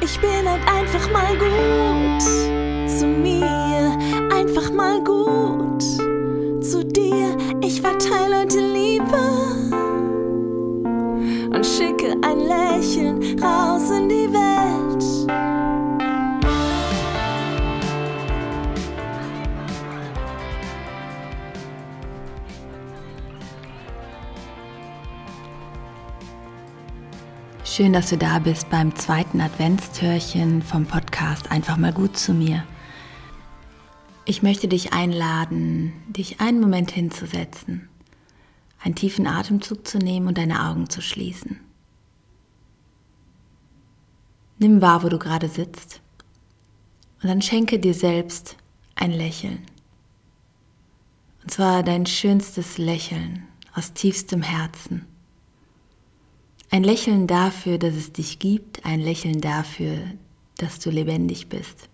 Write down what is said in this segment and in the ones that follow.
Ich bin halt einfach mal gut zu mir, Schön, dass du da bist beim zweiten Adventstürchen vom Podcast Einfach mal gut zu mir. Ich möchte dich einladen, dich einen Moment hinzusetzen, einen tiefen Atemzug zu nehmen und deine Augen zu schließen. Nimm wahr, wo du gerade sitzt und dann schenke dir selbst ein Lächeln. Und zwar dein schönstes Lächeln aus tiefstem Herzen. Ein Lächeln dafür, dass es dich gibt, ein Lächeln dafür, dass du lebendig bist.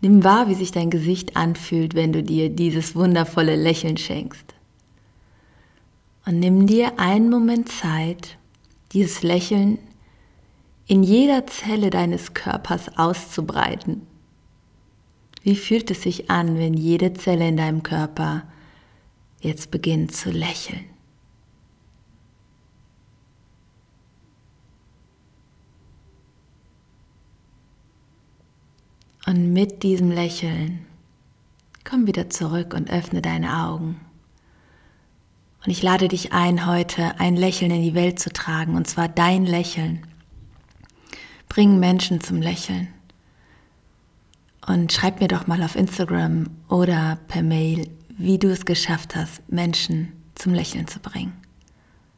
Nimm wahr, wie sich dein Gesicht anfühlt, wenn du dir dieses wundervolle Lächeln schenkst. Und nimm dir einen Moment Zeit, dieses Lächeln in jeder Zelle deines Körpers auszubreiten. Wie fühlt es sich an, wenn jede Zelle in deinem Körper jetzt beginnt zu lächeln? Und mit diesem Lächeln komm wieder zurück und öffne deine Augen. Und ich lade dich ein, heute ein Lächeln in die Welt zu tragen, und zwar dein Lächeln. Bring Menschen zum Lächeln. Und schreib mir doch mal auf Instagram oder per Mail, wie du es geschafft hast, Menschen zum Lächeln zu bringen.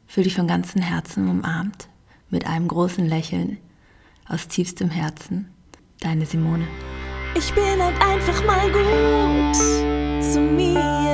Fühl dich von ganzem Herzen umarmt, mit einem großen Lächeln aus tiefstem Herzen. Deine Simone. Ich bin halt einfach mal gut zu mir.